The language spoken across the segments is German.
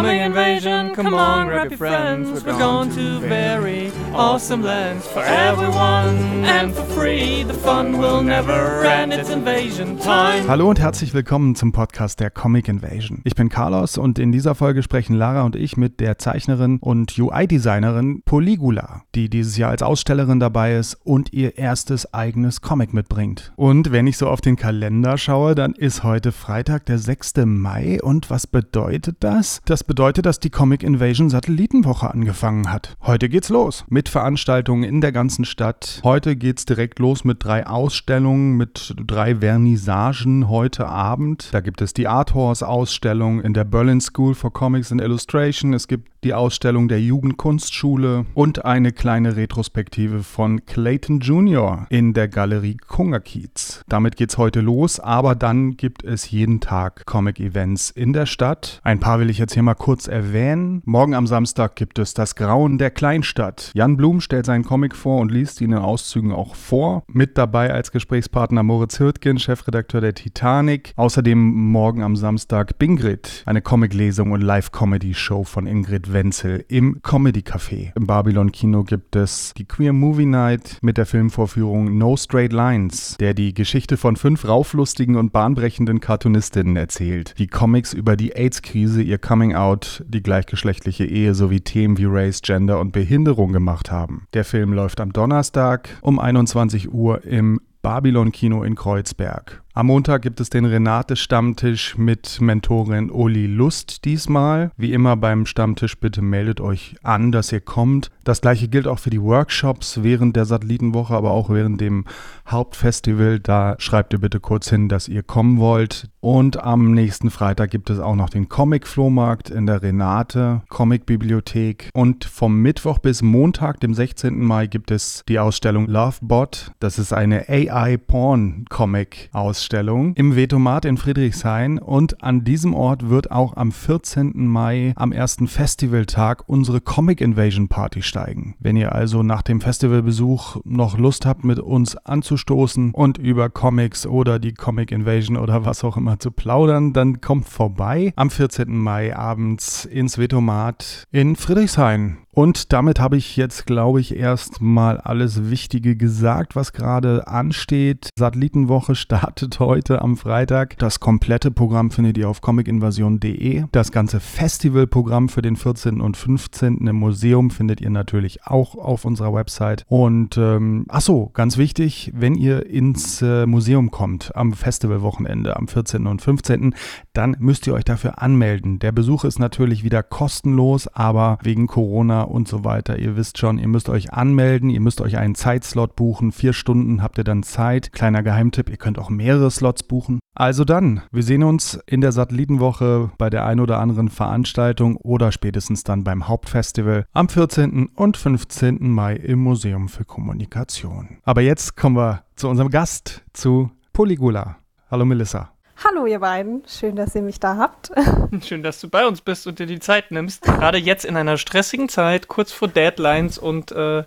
Coming invasion, come on, grab your friends. We're going to very awesome lands for everyone and for free. The fun will never end. It's invasion time. Hallo und herzlich willkommen zum Podcast der Comic Invasion. Ich bin Carlos und in dieser Folge sprechen Lara und ich mit der Zeichnerin und UI-Designerin Poligula, die dieses Jahr als Ausstellerin dabei ist und ihr erstes eigenes Comic mitbringt. Und wenn ich so auf den Kalender schaue, dann ist heute Freitag, der 6. Mai. Und was bedeutet das? Das bedeutet, dass die Comic Invasion Satellitenwoche angefangen hat. Heute geht's los mit Veranstaltungen in der ganzen Stadt. Heute geht's direkt los mit drei Ausstellungen, mit drei Vernissagen heute Abend. Da gibt es die Art Horse Ausstellung in der Berlin School for Comics and Illustration. Es gibt die Ausstellung der Jugendkunstschule und eine kleine Retrospektive von Clayton Jr. in der Galerie Kungerkiez. Damit geht's heute los, aber dann gibt es jeden Tag Comic-Events in der Stadt. Ein paar will ich jetzt hier mal kurz erwähnen. Morgen am Samstag gibt es das Grauen der Kleinstadt. Jan Blum stellt seinen Comic vor und liest ihn in Auszügen auch vor. Mit dabei als Gesprächspartner Moritz Hürtgen, Chefredakteur der Titanic. Außerdem morgen am Samstag Bingrid, eine Comiclesung und Live-Comedy-Show von Ingrid Wenzel im Comedy Café. Im Babylon Kino gibt es die Queer Movie Night mit der Filmvorführung No Straight Lines, der die Geschichte von fünf rauflustigen und bahnbrechenden Cartoonistinnen erzählt, die Comics über die AIDS-Krise, ihr Coming Out, die gleichgeschlechtliche Ehe sowie Themen wie Race, Gender und Behinderung gemacht haben. Der Film läuft am Donnerstag um 21 Uhr im Babylon Kino in Kreuzberg. Am Montag gibt es den Renate-Stammtisch mit Mentorin Uli Lust diesmal. Wie immer beim Stammtisch bitte meldet euch an, dass ihr kommt. Das gleiche gilt auch für die Workshops während der Satellitenwoche, aber auch während dem Hauptfestival. Da schreibt ihr bitte kurz hin, dass ihr kommen wollt. Und am nächsten Freitag gibt es auch noch den Comic-Flohmarkt in der Renate Comic-Bibliothek. Und vom Mittwoch bis Montag, dem 16. Mai, gibt es die Ausstellung Lovebot. Das ist eine AI-Porn-Comic-Ausstellung. Ausstellung im Vetomat in Friedrichshain und an diesem Ort wird auch am 14. Mai am ersten Festivaltag unsere Comic Invasion Party steigen. Wenn ihr also nach dem Festivalbesuch noch Lust habt, mit uns anzustoßen und über Comics oder die Comic Invasion oder was auch immer zu plaudern, dann kommt vorbei am 14. Mai abends ins Vetomat in Friedrichshain. Und damit habe ich jetzt, glaube ich, erstmal alles Wichtige gesagt, was gerade ansteht. Satellitenwoche startet heute am Freitag. Das komplette Programm findet ihr auf comicinvasion.de. Das ganze Festivalprogramm für den 14. und 15. im Museum findet ihr natürlich auch auf unserer Website. Und ähm, ach ganz wichtig, wenn ihr ins äh, Museum kommt am Festivalwochenende am 14. und 15., dann müsst ihr euch dafür anmelden. Der Besuch ist natürlich wieder kostenlos, aber wegen Corona und so weiter. Ihr wisst schon, ihr müsst euch anmelden, ihr müsst euch einen Zeitslot buchen. Vier Stunden habt ihr dann Zeit. Kleiner Geheimtipp, ihr könnt auch mehrere Slots buchen. Also dann, wir sehen uns in der Satellitenwoche bei der ein oder anderen Veranstaltung oder spätestens dann beim Hauptfestival am 14. und 15. Mai im Museum für Kommunikation. Aber jetzt kommen wir zu unserem Gast, zu Poligula. Hallo Melissa. Hallo ihr beiden, schön, dass ihr mich da habt. Schön, dass du bei uns bist und dir die Zeit nimmst. Gerade jetzt in einer stressigen Zeit, kurz vor Deadlines und äh,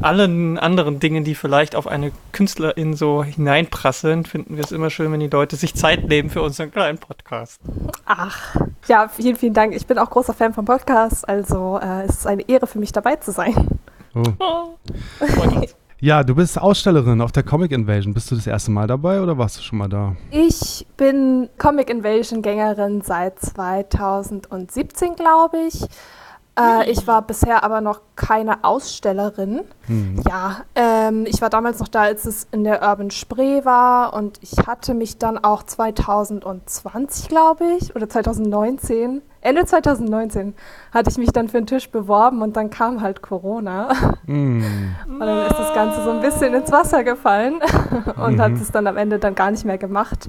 allen anderen Dingen, die vielleicht auf eine Künstlerin so hineinprasseln, finden wir es immer schön, wenn die Leute sich Zeit nehmen für unseren kleinen Podcast. Ach, ja, vielen, vielen Dank. Ich bin auch großer Fan vom Podcast, also äh, es ist eine Ehre für mich dabei zu sein. Oh. Oh. Ja, du bist Ausstellerin auf der Comic Invasion. Bist du das erste Mal dabei oder warst du schon mal da? Ich bin Comic Invasion Gängerin seit 2017, glaube ich. Äh, ich war bisher aber noch keine Ausstellerin. Mhm. Ja, ähm, ich war damals noch da, als es in der Urban Spree war und ich hatte mich dann auch 2020, glaube ich, oder 2019 Ende 2019 hatte ich mich dann für einen Tisch beworben und dann kam halt Corona. Mm. Und dann ist das Ganze so ein bisschen ins Wasser gefallen und mhm. hat es dann am Ende dann gar nicht mehr gemacht.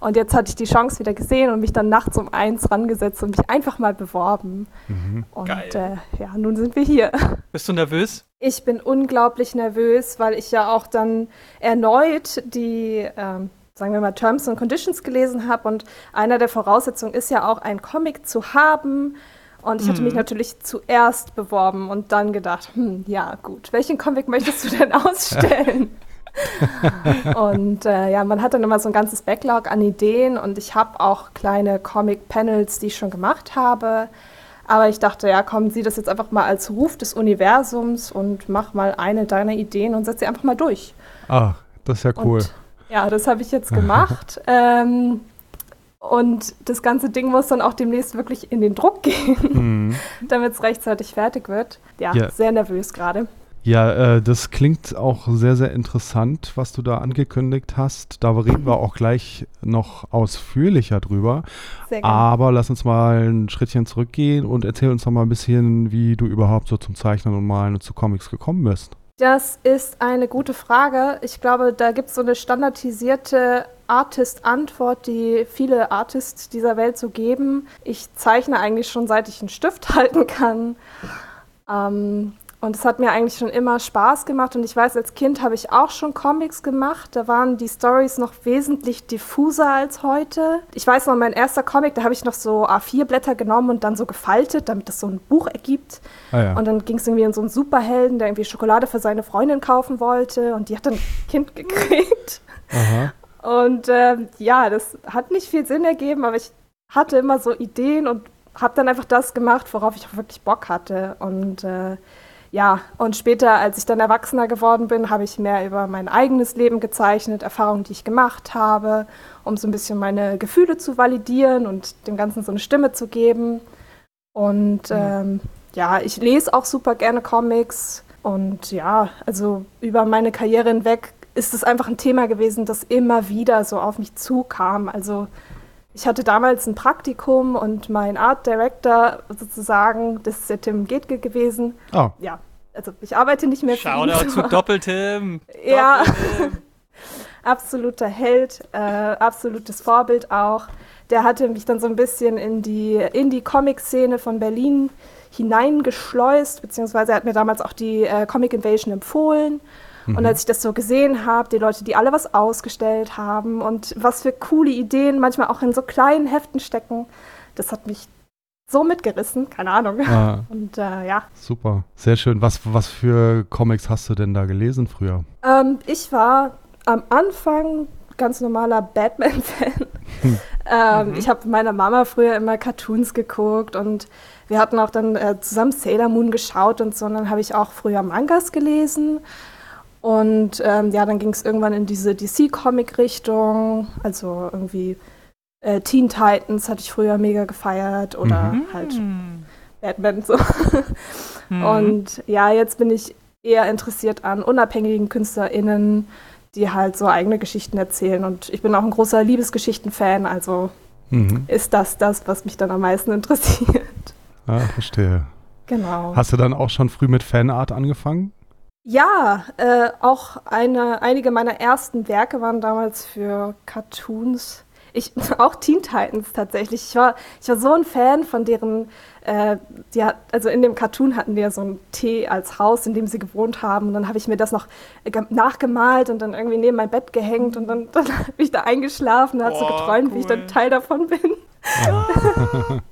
Und jetzt hatte ich die Chance wieder gesehen und mich dann nachts um eins rangesetzt und mich einfach mal beworben. Mhm. Und äh, ja, nun sind wir hier. Bist du nervös? Ich bin unglaublich nervös, weil ich ja auch dann erneut die ähm, sagen wir mal, Terms and Conditions gelesen habe. Und einer der Voraussetzungen ist ja auch, einen Comic zu haben. Und ich hatte mich natürlich zuerst beworben und dann gedacht, hm, ja gut, welchen Comic möchtest du denn ausstellen? und äh, ja, man hat dann immer so ein ganzes Backlog an Ideen und ich habe auch kleine Comic-Panels, die ich schon gemacht habe. Aber ich dachte, ja, komm, sieh das jetzt einfach mal als Ruf des Universums und mach mal eine deiner Ideen und setz sie einfach mal durch. Ah, das ist ja cool. Und, ja, das habe ich jetzt gemacht. ähm, und das ganze Ding muss dann auch demnächst wirklich in den Druck gehen, mhm. damit es rechtzeitig fertig wird. Ja, ja. sehr nervös gerade. Ja, äh, das klingt auch sehr, sehr interessant, was du da angekündigt hast. Da reden wir auch gleich noch ausführlicher drüber. Sehr gerne. Aber lass uns mal ein Schrittchen zurückgehen und erzähl uns doch mal ein bisschen, wie du überhaupt so zum Zeichnen und Malen und zu Comics gekommen bist. Das ist eine gute Frage. Ich glaube, da gibt es so eine standardisierte Artist-Antwort, die viele Artists dieser Welt so geben. Ich zeichne eigentlich schon seit ich einen Stift halten kann. Ähm, und es hat mir eigentlich schon immer Spaß gemacht. Und ich weiß, als Kind habe ich auch schon Comics gemacht. Da waren die Stories noch wesentlich diffuser als heute. Ich weiß noch, mein erster Comic, da habe ich noch so A4-Blätter genommen und dann so gefaltet, damit das so ein Buch ergibt. Ah, ja. Und dann ging es irgendwie um so einen Superhelden, der irgendwie Schokolade für seine Freundin kaufen wollte. Und die hat dann ein Kind gekriegt. Aha. Und äh, ja, das hat nicht viel Sinn ergeben, aber ich hatte immer so Ideen und habe dann einfach das gemacht, worauf ich auch wirklich Bock hatte. Und äh, ja, und später, als ich dann erwachsener geworden bin, habe ich mehr über mein eigenes Leben gezeichnet, Erfahrungen, die ich gemacht habe, um so ein bisschen meine Gefühle zu validieren und dem Ganzen so eine Stimme zu geben. Und ähm, ja, ich lese auch super gerne Comics. Und ja, also über meine Karriere hinweg ist es einfach ein Thema gewesen, das immer wieder so auf mich zukam. Also ich hatte damals ein Praktikum und mein Art Director sozusagen, das ist der Tim Getke gewesen. Oh. Ja, also ich arbeite nicht mehr für Shoutout ihn. zu Doppeltim. ja, absoluter Held, äh, absolutes Vorbild auch. Der hatte mich dann so ein bisschen in die Indie-Comic-Szene von Berlin hineingeschleust, beziehungsweise er hat mir damals auch die äh, Comic Invasion empfohlen. Mhm. Und als ich das so gesehen habe, die Leute, die alle was ausgestellt haben und was für coole Ideen manchmal auch in so kleinen Heften stecken, das hat mich so mitgerissen, keine Ahnung. Ah. Und äh, ja. Super, sehr schön. Was, was für Comics hast du denn da gelesen früher? Ähm, ich war am Anfang ganz normaler Batman-Fan. Hm. ähm, mhm. Ich habe meiner Mama früher immer Cartoons geguckt und wir hatten auch dann äh, zusammen Sailor Moon geschaut und so. Und dann habe ich auch früher Mangas gelesen. Und ähm, ja, dann ging es irgendwann in diese DC-Comic-Richtung, also irgendwie äh, Teen Titans hatte ich früher mega gefeiert oder mhm. halt Batman so. mhm. Und ja, jetzt bin ich eher interessiert an unabhängigen KünstlerInnen, die halt so eigene Geschichten erzählen. Und ich bin auch ein großer Liebesgeschichten-Fan, also mhm. ist das das, was mich dann am meisten interessiert. Ah, verstehe. Genau. Hast du dann auch schon früh mit Fanart angefangen? Ja, äh, auch eine, einige meiner ersten Werke waren damals für Cartoons ich, auch Teen Titans tatsächlich. Ich war, ich war so ein Fan von deren, äh, die hat, also in dem Cartoon hatten die ja so ein Tee als Haus, in dem sie gewohnt haben. Und dann habe ich mir das noch nachgemalt und dann irgendwie neben mein Bett gehängt und dann, dann bin ich da eingeschlafen und habe so geträumt, cool. wie ich dann Teil davon bin. Ja.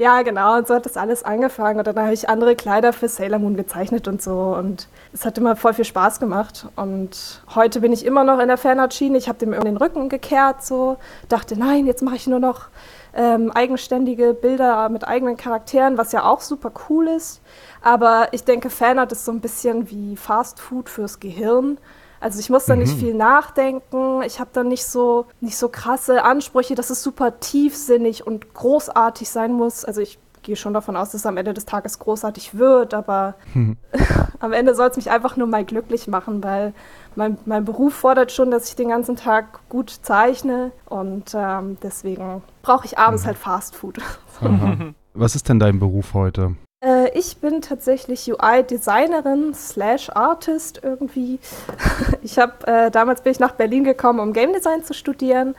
Ja, genau. Und so hat das alles angefangen. Und dann habe ich andere Kleider für Sailor Moon gezeichnet und so. Und es hat immer voll viel Spaß gemacht. Und heute bin ich immer noch in der Fanart-Schiene. Ich habe dem den Rücken gekehrt, so. Dachte, nein, jetzt mache ich nur noch ähm, eigenständige Bilder mit eigenen Charakteren, was ja auch super cool ist. Aber ich denke, Fanart ist so ein bisschen wie Fast Food fürs Gehirn. Also ich muss da mhm. nicht viel nachdenken. Ich habe da nicht so, nicht so krasse Ansprüche, dass es super tiefsinnig und großartig sein muss. Also ich gehe schon davon aus, dass es am Ende des Tages großartig wird, aber mhm. am Ende soll es mich einfach nur mal glücklich machen, weil mein, mein Beruf fordert schon, dass ich den ganzen Tag gut zeichne und ähm, deswegen brauche ich abends mhm. halt Fast Food. Was ist denn dein Beruf heute? Äh, ich bin tatsächlich UI-Designerin slash Artist irgendwie. ich habe äh, damals bin ich nach Berlin gekommen, um Game Design zu studieren.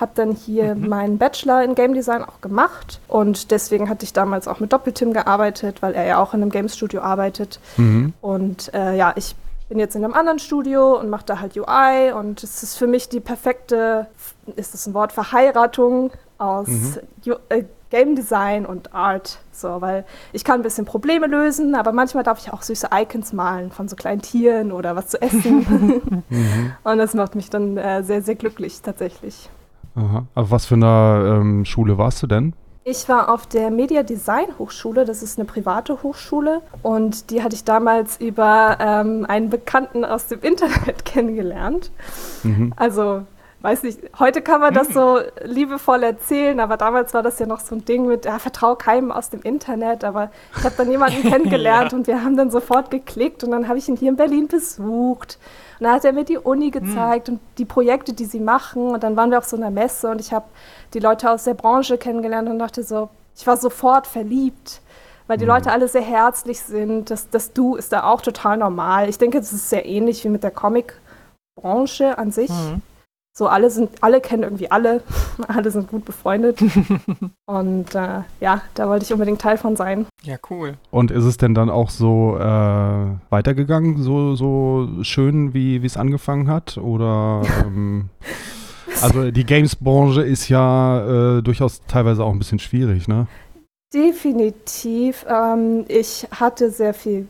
Habe dann hier mhm. meinen Bachelor in Game Design auch gemacht und deswegen hatte ich damals auch mit Doppeltim gearbeitet, weil er ja auch in einem Game Studio arbeitet. Mhm. Und äh, ja, ich bin jetzt in einem anderen Studio und mache da halt UI und es ist für mich die perfekte, ist das ein Wort, Verheiratung aus mhm. Game Design und Art, so, weil ich kann ein bisschen Probleme lösen, aber manchmal darf ich auch süße Icons malen von so kleinen Tieren oder was zu essen. mhm. Und das macht mich dann äh, sehr, sehr glücklich tatsächlich. Aha. Aber was für eine ähm, Schule warst du denn? Ich war auf der Media Design Hochschule, das ist eine private Hochschule und die hatte ich damals über ähm, einen Bekannten aus dem Internet kennengelernt. Mhm. Also weiß nicht, heute kann man das hm. so liebevoll erzählen, aber damals war das ja noch so ein Ding mit, ja, vertrau keinem aus dem Internet, aber ich habe dann jemanden kennengelernt ja. und wir haben dann sofort geklickt und dann habe ich ihn hier in Berlin besucht und dann hat er mir die Uni hm. gezeigt hm. und die Projekte, die sie machen und dann waren wir auf so einer Messe und ich habe die Leute aus der Branche kennengelernt und dachte so, ich war sofort verliebt weil die hm. Leute alle sehr herzlich sind. Das, das Du ist da auch total normal. Ich denke, das ist sehr ähnlich wie mit der Comic-Branche an sich. Mhm. So, alle sind, alle kennen irgendwie alle, alle sind gut befreundet. und äh, ja, da wollte ich unbedingt Teil von sein. Ja, cool. Und ist es denn dann auch so äh, weitergegangen, so, so schön, wie es angefangen hat? Oder ähm, also die Games-Branche ist ja äh, durchaus teilweise auch ein bisschen schwierig, ne? Definitiv. Ähm, ich hatte sehr viel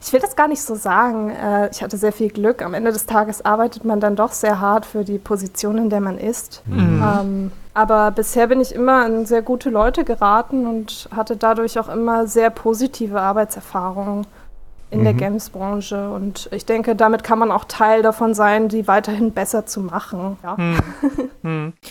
ich will das gar nicht so sagen. Äh, ich hatte sehr viel Glück. Am Ende des Tages arbeitet man dann doch sehr hart für die Position, in der man ist. Mhm. Ähm, aber bisher bin ich immer an sehr gute Leute geraten und hatte dadurch auch immer sehr positive Arbeitserfahrungen in mhm. der Games-Branche. Und ich denke, damit kann man auch Teil davon sein, die weiterhin besser zu machen. Ja. Mhm.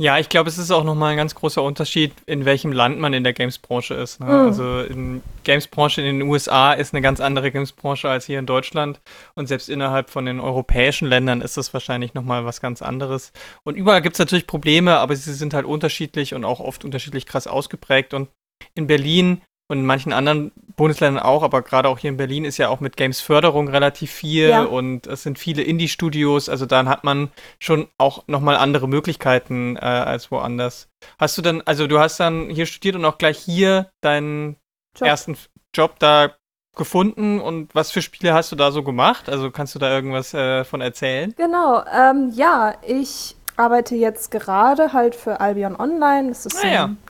Ja, ich glaube, es ist auch nochmal ein ganz großer Unterschied, in welchem Land man in der Games-Branche ist. Ne? Mhm. Also in Games-Branche in den USA ist eine ganz andere Games-Branche als hier in Deutschland. Und selbst innerhalb von den europäischen Ländern ist das wahrscheinlich nochmal was ganz anderes. Und überall gibt es natürlich Probleme, aber sie sind halt unterschiedlich und auch oft unterschiedlich krass ausgeprägt. Und in Berlin und in manchen anderen Bundesländern auch, aber gerade auch hier in Berlin ist ja auch mit Games-Förderung relativ viel ja. und es sind viele Indie-Studios, also dann hat man schon auch nochmal andere Möglichkeiten äh, als woanders. Hast du dann, also du hast dann hier studiert und auch gleich hier deinen Job. ersten Job da gefunden und was für Spiele hast du da so gemacht? Also kannst du da irgendwas äh, von erzählen? Genau, ähm, ja, ich arbeite jetzt gerade halt für Albion Online. Das ist ah, ein ja. Online-Sandbox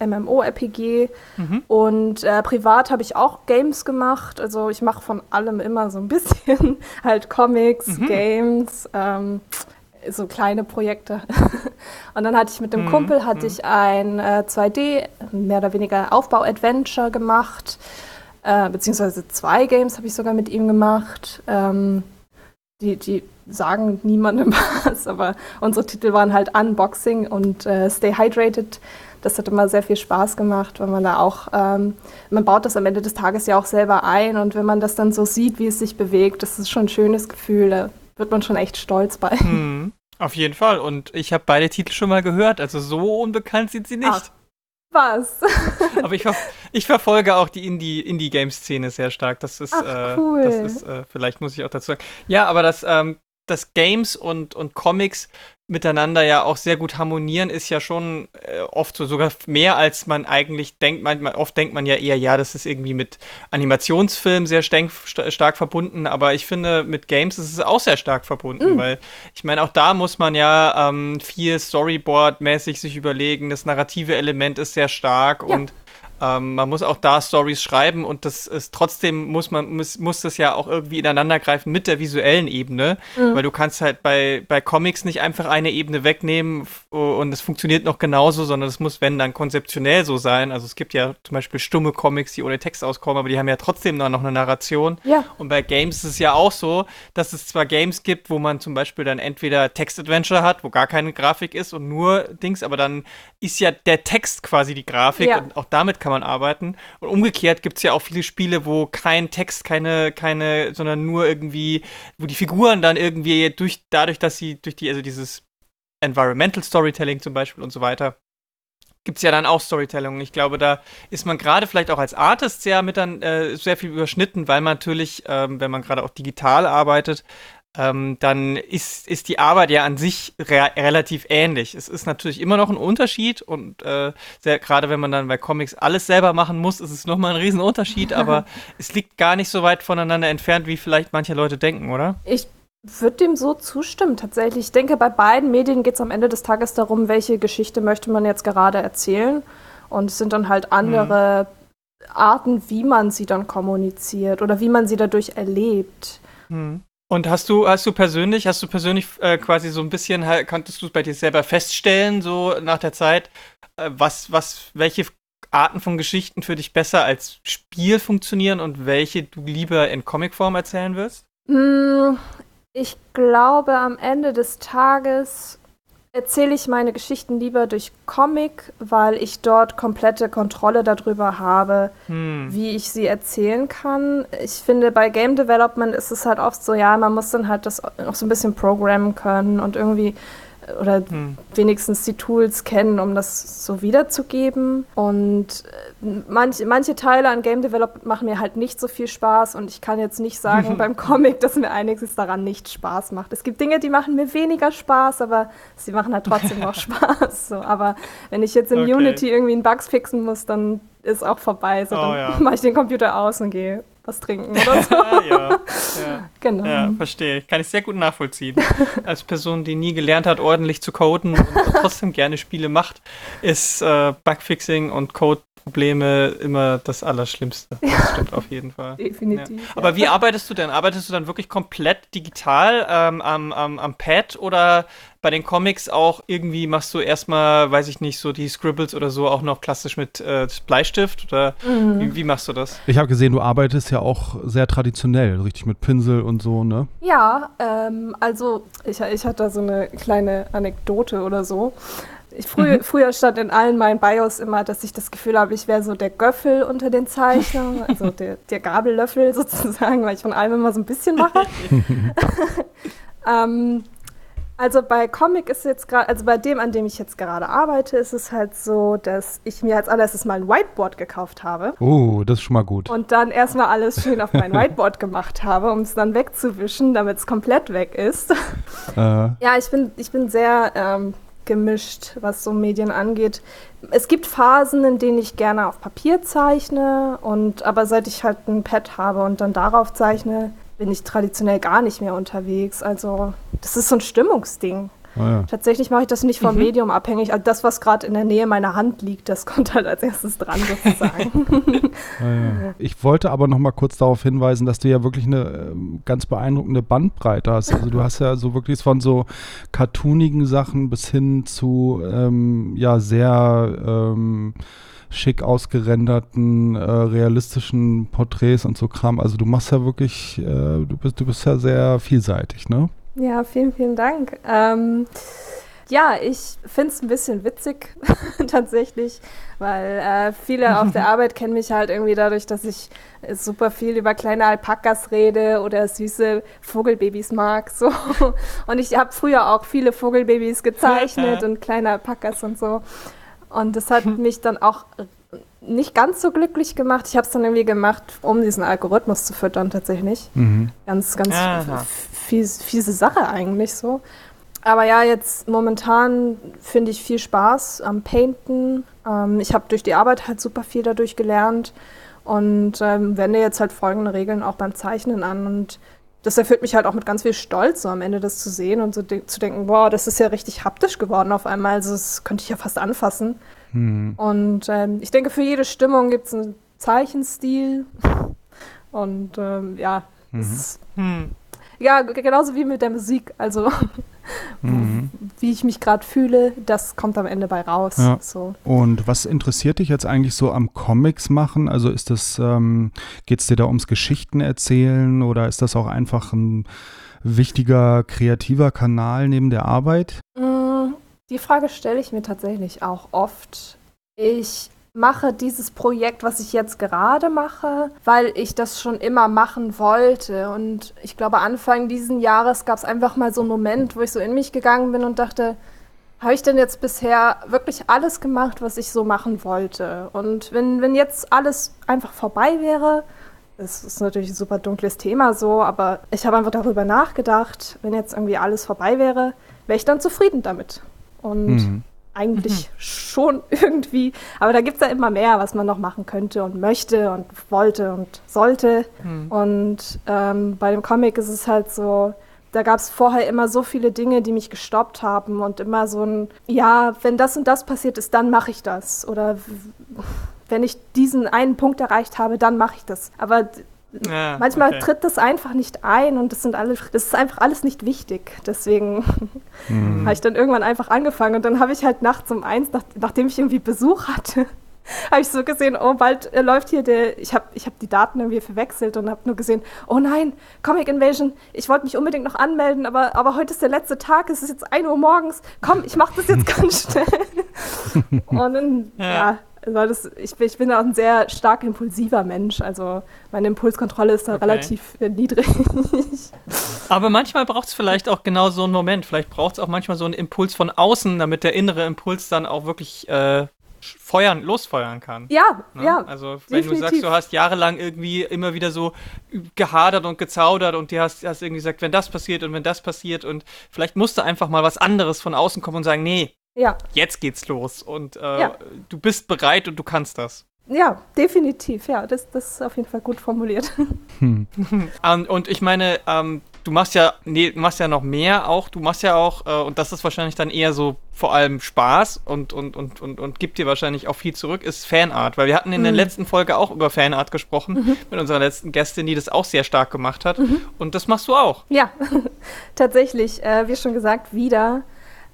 MMO-RPG. Mhm. Und äh, privat habe ich auch Games gemacht. Also ich mache von allem immer so ein bisschen. halt Comics, mhm. Games, ähm, so kleine Projekte. und dann hatte ich mit dem mhm. Kumpel hatte mhm. ich ein äh, 2D, mehr oder weniger Aufbau-Adventure gemacht. Äh, beziehungsweise zwei Games habe ich sogar mit ihm gemacht. Ähm, die, die sagen niemandem was, aber unsere Titel waren halt Unboxing und äh, Stay Hydrated. Das hat immer sehr viel Spaß gemacht, weil man da auch, ähm, man baut das am Ende des Tages ja auch selber ein und wenn man das dann so sieht, wie es sich bewegt, das ist schon ein schönes Gefühl, da wird man schon echt stolz bei. Hm, auf jeden Fall und ich habe beide Titel schon mal gehört, also so unbekannt sind sie nicht. Ach. Was? Aber ich, ich, verfolge auch die Indie-Game-Szene sehr stark. Das ist, Ach, cool. äh, das ist äh, vielleicht muss ich auch dazu sagen. Ja, aber das ähm, dass Games und, und Comics miteinander ja auch sehr gut harmonieren, ist ja schon äh, oft so, sogar mehr als man eigentlich denkt. Manchmal, oft denkt man ja eher, ja, das ist irgendwie mit Animationsfilmen sehr st stark verbunden, aber ich finde, mit Games ist es auch sehr stark verbunden, mhm. weil ich meine, auch da muss man ja ähm, viel Storyboard-mäßig sich überlegen, das narrative Element ist sehr stark ja. und ähm, man muss auch da Stories schreiben und das ist trotzdem muss man muss, muss das ja auch irgendwie ineinandergreifen mit der visuellen Ebene, mhm. weil du kannst halt bei, bei Comics nicht einfach eine Ebene wegnehmen und es funktioniert noch genauso, sondern es muss, wenn dann konzeptionell so sein. Also es gibt ja zum Beispiel stumme Comics, die ohne Text auskommen, aber die haben ja trotzdem noch eine Narration. Ja. Und bei Games ist es ja auch so, dass es zwar Games gibt, wo man zum Beispiel dann entweder Text-Adventure hat, wo gar keine Grafik ist und nur Dings, aber dann ist ja der Text quasi die Grafik ja. und auch damit kann man arbeiten. Und umgekehrt gibt es ja auch viele Spiele, wo kein Text, keine, keine, sondern nur irgendwie, wo die Figuren dann irgendwie durch, dadurch, dass sie durch die, also dieses Environmental Storytelling zum Beispiel und so weiter, gibt es ja dann auch Storytelling. Ich glaube, da ist man gerade vielleicht auch als Artist sehr mit dann äh, sehr viel überschnitten, weil man natürlich, ähm, wenn man gerade auch digital arbeitet, ähm, dann ist, ist die Arbeit ja an sich re relativ ähnlich. Es ist natürlich immer noch ein Unterschied und äh, gerade wenn man dann bei Comics alles selber machen muss, ist es nochmal ein Riesenunterschied, aber es liegt gar nicht so weit voneinander entfernt, wie vielleicht manche Leute denken, oder? Ich würde dem so zustimmen, tatsächlich. Ich denke, bei beiden Medien geht es am Ende des Tages darum, welche Geschichte möchte man jetzt gerade erzählen. Und es sind dann halt andere mhm. Arten, wie man sie dann kommuniziert oder wie man sie dadurch erlebt. Mhm. Und hast du, hast du persönlich, hast du persönlich äh, quasi so ein bisschen, konntest du es bei dir selber feststellen, so nach der Zeit, äh, was, was, welche Arten von Geschichten für dich besser als Spiel funktionieren und welche du lieber in Comicform erzählen wirst? Hm, ich glaube, am Ende des Tages erzähle ich meine Geschichten lieber durch Comic, weil ich dort komplette Kontrolle darüber habe, hm. wie ich sie erzählen kann. Ich finde, bei Game Development ist es halt oft so, ja, man muss dann halt das noch so ein bisschen programmen können und irgendwie oder hm. wenigstens die Tools kennen, um das so wiederzugeben. Und äh, manch, manche Teile an Game Development machen mir halt nicht so viel Spaß und ich kann jetzt nicht sagen beim Comic, dass mir einiges daran nicht Spaß macht. Es gibt Dinge, die machen mir weniger Spaß, aber sie machen halt trotzdem noch Spaß. So, aber wenn ich jetzt in okay. Unity irgendwie einen Bugs fixen muss, dann ist auch vorbei. So, oh, dann ja. mache ich den Computer aus und gehe was trinken oder so. ja, ja. Genau. Ja, verstehe. Kann ich sehr gut nachvollziehen. Als Person, die nie gelernt hat, ordentlich zu coden und trotzdem gerne Spiele macht, ist äh, Bugfixing und Code-Probleme immer das Allerschlimmste. Das stimmt auf jeden Fall. Definitiv. Ja. Aber wie arbeitest du denn? Arbeitest du dann wirklich komplett digital ähm, am, am, am Pad oder bei den Comics auch irgendwie machst du erstmal, weiß ich nicht, so die Scribbles oder so auch noch klassisch mit äh, Bleistift oder mhm. wie, wie, machst du das? Ich habe gesehen, du arbeitest ja auch sehr traditionell, richtig mit Pinsel und so, ne? Ja, ähm, also ich, ich hatte da so eine kleine Anekdote oder so. Ich früh, mhm. Früher stand in allen meinen Bios immer, dass ich das Gefühl habe, ich wäre so der Göffel unter den Zeichnern, also der, der Gabellöffel sozusagen, weil ich von allem immer so ein bisschen mache. ähm, also bei Comic ist jetzt gerade, also bei dem, an dem ich jetzt gerade arbeite, ist es halt so, dass ich mir als allererstes mal ein Whiteboard gekauft habe. Oh, das ist schon mal gut. Und dann erstmal alles schön auf mein Whiteboard gemacht habe, um es dann wegzuwischen, damit es komplett weg ist. Äh. Ja, ich bin, ich bin sehr ähm, gemischt, was so Medien angeht. Es gibt Phasen, in denen ich gerne auf Papier zeichne und aber seit ich halt ein Pad habe und dann darauf zeichne, bin ich traditionell gar nicht mehr unterwegs. Also das ist so ein Stimmungsding. Oh ja. Tatsächlich mache ich das nicht vom mhm. Medium abhängig. Also das, was gerade in der Nähe meiner Hand liegt, das kommt halt als erstes dran sozusagen. oh ja. Ich wollte aber noch mal kurz darauf hinweisen, dass du ja wirklich eine äh, ganz beeindruckende Bandbreite hast. Also du hast ja so wirklich von so cartoonigen Sachen bis hin zu ähm, ja sehr ähm, schick ausgerenderten, äh, realistischen Porträts und so Kram. Also du machst ja wirklich, äh, du bist, du bist ja sehr vielseitig, ne? Ja, vielen, vielen Dank. Ähm, ja, ich finde es ein bisschen witzig tatsächlich, weil äh, viele auf der Arbeit kennen mich halt irgendwie dadurch, dass ich super viel über kleine Alpakas rede oder süße Vogelbabys mag. So. Und ich habe früher auch viele Vogelbabys gezeichnet und kleine Alpakas und so. Und das hat mich dann auch nicht ganz so glücklich gemacht. Ich habe es dann irgendwie gemacht, um diesen Algorithmus zu füttern tatsächlich. Mhm. Ganz, ganz fies, fiese Sache eigentlich so. Aber ja, jetzt momentan finde ich viel Spaß am Painten. Ähm, ich habe durch die Arbeit halt super viel dadurch gelernt und ähm, wende jetzt halt folgende Regeln auch beim Zeichnen an. Und das erfüllt mich halt auch mit ganz viel Stolz, so am Ende das zu sehen und so de zu denken, wow, das ist ja richtig haptisch geworden auf einmal. Also das könnte ich ja fast anfassen. Hm. Und ähm, ich denke, für jede Stimmung gibt es einen Zeichenstil. Und ähm, ja, mhm. ist, hm. ja, genauso wie mit der Musik. Also mhm. wie ich mich gerade fühle, das kommt am Ende bei raus. Ja. So. Und was interessiert dich jetzt eigentlich so am Comics machen? Also ist das, ähm, geht es dir da ums Geschichten erzählen oder ist das auch einfach ein wichtiger kreativer Kanal neben der Arbeit? Mm, die Frage stelle ich mir tatsächlich auch oft. Ich mache dieses Projekt, was ich jetzt gerade mache, weil ich das schon immer machen wollte. Und ich glaube, Anfang diesen Jahres gab es einfach mal so einen Moment, wo ich so in mich gegangen bin und dachte, habe ich denn jetzt bisher wirklich alles gemacht, was ich so machen wollte? Und wenn, wenn jetzt alles einfach vorbei wäre, das ist natürlich ein super dunkles Thema so, aber ich habe einfach darüber nachgedacht, wenn jetzt irgendwie alles vorbei wäre, wäre ich dann zufrieden damit. Und mhm eigentlich mhm. schon irgendwie. Aber da gibt es ja immer mehr, was man noch machen könnte und möchte und wollte und sollte. Mhm. Und ähm, bei dem Comic ist es halt so, da gab es vorher immer so viele Dinge, die mich gestoppt haben und immer so ein, ja, wenn das und das passiert ist, dann mache ich das. Oder wenn ich diesen einen Punkt erreicht habe, dann mache ich das. Aber ja, manchmal okay. tritt das einfach nicht ein und das sind alle, das ist einfach alles nicht wichtig. Deswegen mhm. habe ich dann irgendwann einfach angefangen und dann habe ich halt nachts um eins, nach, nachdem ich irgendwie Besuch hatte, habe ich so gesehen, oh, bald äh, läuft hier der, ich habe ich hab die Daten irgendwie verwechselt und habe nur gesehen, oh nein, Comic Invasion, ich wollte mich unbedingt noch anmelden, aber, aber heute ist der letzte Tag, es ist jetzt 1 Uhr morgens, komm, ich mache das jetzt ganz schnell. und dann, ja, ja also das, ich, ich, bin auch ein sehr stark impulsiver Mensch, also meine Impulskontrolle ist da okay. relativ äh, niedrig. Aber manchmal braucht es vielleicht auch genau so einen Moment. Vielleicht braucht es auch manchmal so einen Impuls von außen, damit der innere Impuls dann auch wirklich äh, feuern, losfeuern kann. Ja, ne? ja. Also wenn definitiv. du sagst, du hast jahrelang irgendwie immer wieder so gehadert und gezaudert und dir hast, hast irgendwie gesagt, wenn das passiert und wenn das passiert und vielleicht musste einfach mal was anderes von außen kommen und sagen, nee, ja. jetzt geht's los und äh, ja. du bist bereit und du kannst das. Ja, definitiv, ja, das, das ist auf jeden Fall gut formuliert. Hm. um, und ich meine, ähm, du machst ja, nee, du machst ja noch mehr auch, du machst ja auch, äh, und das ist wahrscheinlich dann eher so vor allem Spaß und, und, und, und, und gibt dir wahrscheinlich auch viel zurück, ist Fanart. Weil wir hatten in mhm. der letzten Folge auch über Fanart gesprochen, mhm. mit unserer letzten Gästin, die das auch sehr stark gemacht hat. Mhm. Und das machst du auch. Ja, tatsächlich, äh, wie schon gesagt, wieder.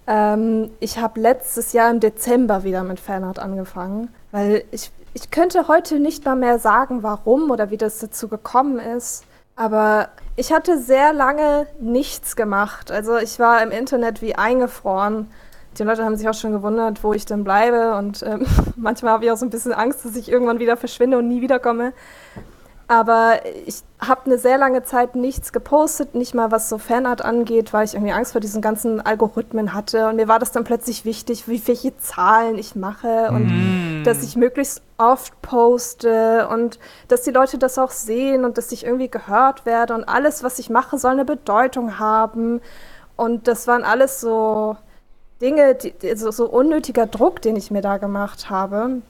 Ähm, ich habe letztes Jahr im Dezember wieder mit Fanart angefangen, weil ich, ich könnte heute nicht mal mehr sagen, warum oder wie das dazu gekommen ist. Aber ich hatte sehr lange nichts gemacht. Also ich war im Internet wie eingefroren. Die Leute haben sich auch schon gewundert, wo ich denn bleibe. Und ähm, manchmal habe ich auch so ein bisschen Angst, dass ich irgendwann wieder verschwinde und nie wiederkomme. Aber ich habe eine sehr lange Zeit nichts gepostet, nicht mal was so Fanart angeht, weil ich irgendwie Angst vor diesen ganzen Algorithmen hatte. Und mir war das dann plötzlich wichtig, wie welche Zahlen ich mache und mm. dass ich möglichst oft poste und dass die Leute das auch sehen und dass ich irgendwie gehört werde. Und alles, was ich mache, soll eine Bedeutung haben. Und das waren alles so Dinge, die, so, so unnötiger Druck, den ich mir da gemacht habe.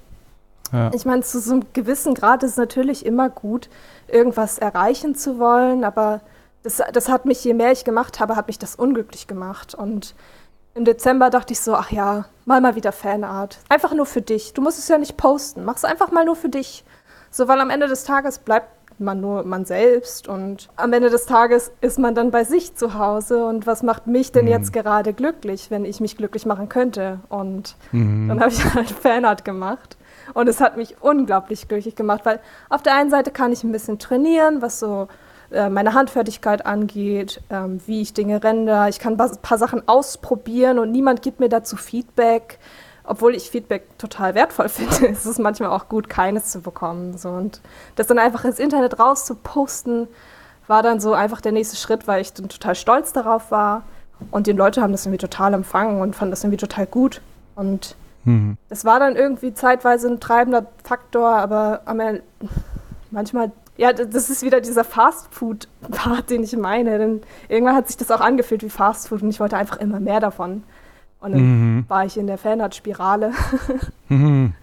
Ja. Ich meine, zu so einem gewissen Grad ist es natürlich immer gut, irgendwas erreichen zu wollen, aber das, das hat mich, je mehr ich gemacht habe, hat mich das unglücklich gemacht. Und im Dezember dachte ich so, ach ja, mal mal wieder Fanart. Einfach nur für dich. Du musst es ja nicht posten. Mach es einfach mal nur für dich. So, weil am Ende des Tages bleibt man nur man selbst und am Ende des Tages ist man dann bei sich zu Hause und was macht mich denn mhm. jetzt gerade glücklich, wenn ich mich glücklich machen könnte? Und mhm. dann habe ich halt Fanart gemacht und es hat mich unglaublich glücklich gemacht, weil auf der einen Seite kann ich ein bisschen trainieren, was so äh, meine Handfertigkeit angeht, ähm, wie ich Dinge render. Ich kann ein paar Sachen ausprobieren und niemand gibt mir dazu Feedback. Obwohl ich Feedback total wertvoll finde, ist es manchmal auch gut, keines zu bekommen. So. Und das dann einfach ins Internet rauszuposten, war dann so einfach der nächste Schritt, weil ich dann total stolz darauf war. Und die Leute haben das irgendwie total empfangen und fanden das irgendwie total gut. Und Mhm. Das war dann irgendwie zeitweise ein treibender Faktor, aber manchmal, ja, das ist wieder dieser Fastfood-Part, den ich meine. Denn irgendwann hat sich das auch angefühlt wie Fastfood und ich wollte einfach immer mehr davon. Und dann mhm. war ich in der Fanart-Spirale. mhm.